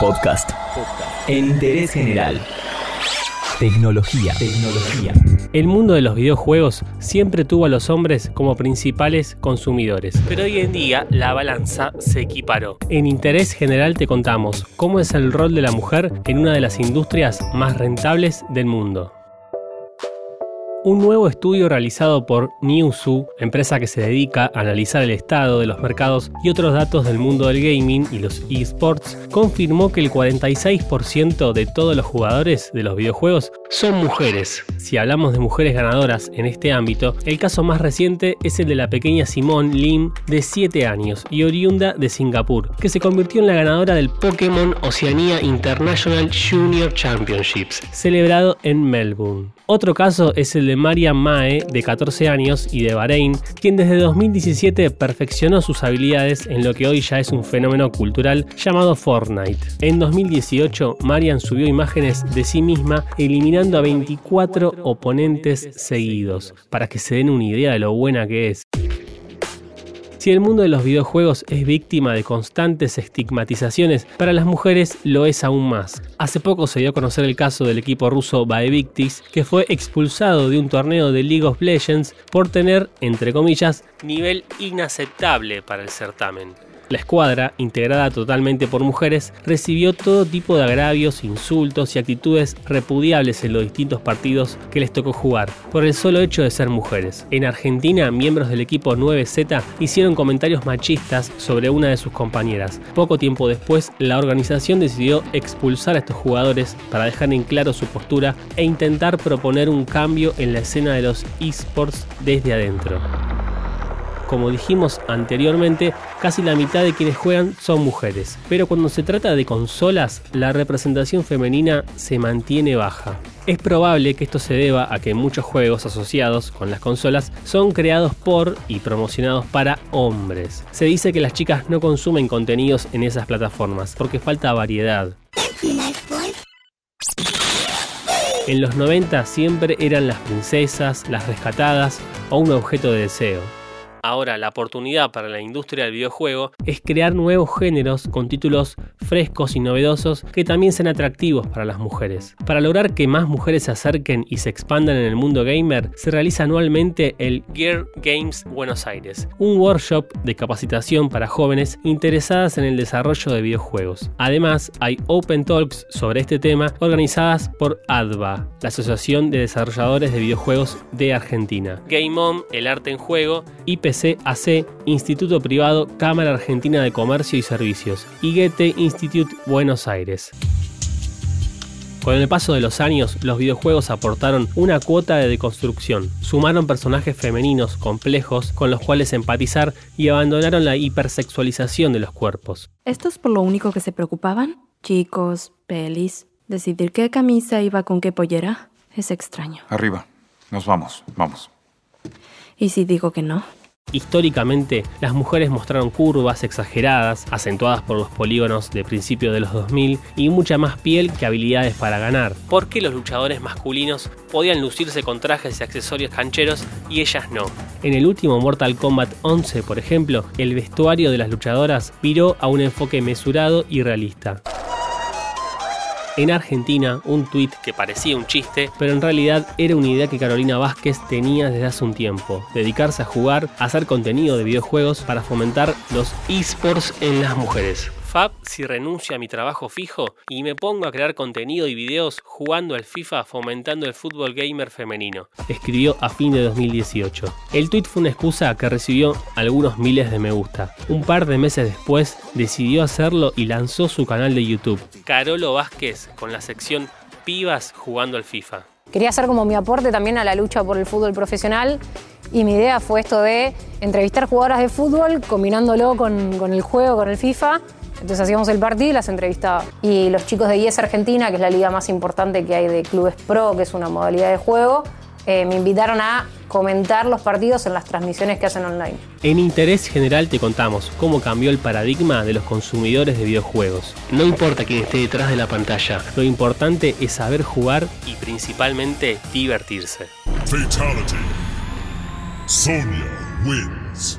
Podcast. En interés general. Tecnología. Tecnología. El mundo de los videojuegos siempre tuvo a los hombres como principales consumidores, pero hoy en día la balanza se equiparó. En Interés General te contamos cómo es el rol de la mujer en una de las industrias más rentables del mundo. Un nuevo estudio realizado por Newzoo, empresa que se dedica a analizar el estado de los mercados y otros datos del mundo del gaming y los esports, confirmó que el 46% de todos los jugadores de los videojuegos son mujeres. Si hablamos de mujeres ganadoras en este ámbito, el caso más reciente es el de la pequeña Simone Lim de 7 años y oriunda de Singapur, que se convirtió en la ganadora del Pokémon Oceanía International Junior Championships, celebrado en Melbourne. Otro caso es el de Maria Mae, de 14 años y de Bahrein, quien desde 2017 perfeccionó sus habilidades en lo que hoy ya es un fenómeno cultural llamado Fortnite. En 2018, Marian subió imágenes de sí misma eliminando a 24 oponentes seguidos, para que se den una idea de lo buena que es. Si el mundo de los videojuegos es víctima de constantes estigmatizaciones, para las mujeres lo es aún más. Hace poco se dio a conocer el caso del equipo ruso Baevictis, que fue expulsado de un torneo de League of Legends por tener, entre comillas, nivel inaceptable para el certamen. La escuadra, integrada totalmente por mujeres, recibió todo tipo de agravios, insultos y actitudes repudiables en los distintos partidos que les tocó jugar, por el solo hecho de ser mujeres. En Argentina, miembros del equipo 9Z hicieron comentarios machistas sobre una de sus compañeras. Poco tiempo después, la organización decidió expulsar a estos jugadores para dejar en claro su postura e intentar proponer un cambio en la escena de los esports desde adentro. Como dijimos anteriormente, casi la mitad de quienes juegan son mujeres, pero cuando se trata de consolas, la representación femenina se mantiene baja. Es probable que esto se deba a que muchos juegos asociados con las consolas son creados por y promocionados para hombres. Se dice que las chicas no consumen contenidos en esas plataformas porque falta variedad. En los 90 siempre eran las princesas, las rescatadas o un objeto de deseo. Ahora, la oportunidad para la industria del videojuego es crear nuevos géneros con títulos frescos y novedosos que también sean atractivos para las mujeres. Para lograr que más mujeres se acerquen y se expandan en el mundo gamer, se realiza anualmente el Gear Games Buenos Aires, un workshop de capacitación para jóvenes interesadas en el desarrollo de videojuegos. Además, hay Open Talks sobre este tema organizadas por ADVA, la Asociación de Desarrolladores de Videojuegos de Argentina, Game On, El Arte en Juego, IP AC, Instituto Privado Cámara Argentina de Comercio y Servicios, y Goethe Institute Buenos Aires. Con el paso de los años, los videojuegos aportaron una cuota de deconstrucción, sumaron personajes femeninos complejos con los cuales empatizar y abandonaron la hipersexualización de los cuerpos. ¿Esto es por lo único que se preocupaban? Chicos, pelis, decidir qué camisa iba con qué pollera. Es extraño. Arriba, nos vamos, vamos. ¿Y si digo que no? Históricamente, las mujeres mostraron curvas exageradas, acentuadas por los polígonos de principio de los 2000 y mucha más piel que habilidades para ganar. ¿Por qué los luchadores masculinos podían lucirse con trajes y accesorios cancheros y ellas no? En el último Mortal Kombat 11, por ejemplo, el vestuario de las luchadoras viró a un enfoque mesurado y realista en Argentina un tuit que parecía un chiste, pero en realidad era una idea que Carolina Vázquez tenía desde hace un tiempo, dedicarse a jugar, a hacer contenido de videojuegos para fomentar los esports en las mujeres. Si renuncio a mi trabajo fijo y me pongo a crear contenido y videos jugando al FIFA fomentando el fútbol gamer femenino, escribió a fin de 2018. El tweet fue una excusa que recibió algunos miles de me gusta. Un par de meses después decidió hacerlo y lanzó su canal de YouTube, Carolo Vázquez, con la sección Pibas jugando al FIFA. Quería hacer como mi aporte también a la lucha por el fútbol profesional y mi idea fue esto de entrevistar jugadoras de fútbol combinándolo con el juego, con el FIFA entonces hacíamos el partido y las entrevistaba. Y los chicos de IES Argentina, que es la liga más importante que hay de clubes pro, que es una modalidad de juego, eh, me invitaron a comentar los partidos en las transmisiones que hacen online. En Interés General te contamos cómo cambió el paradigma de los consumidores de videojuegos. No importa quién esté detrás de la pantalla, lo importante es saber jugar y principalmente divertirse. Fatality. Sonia wins.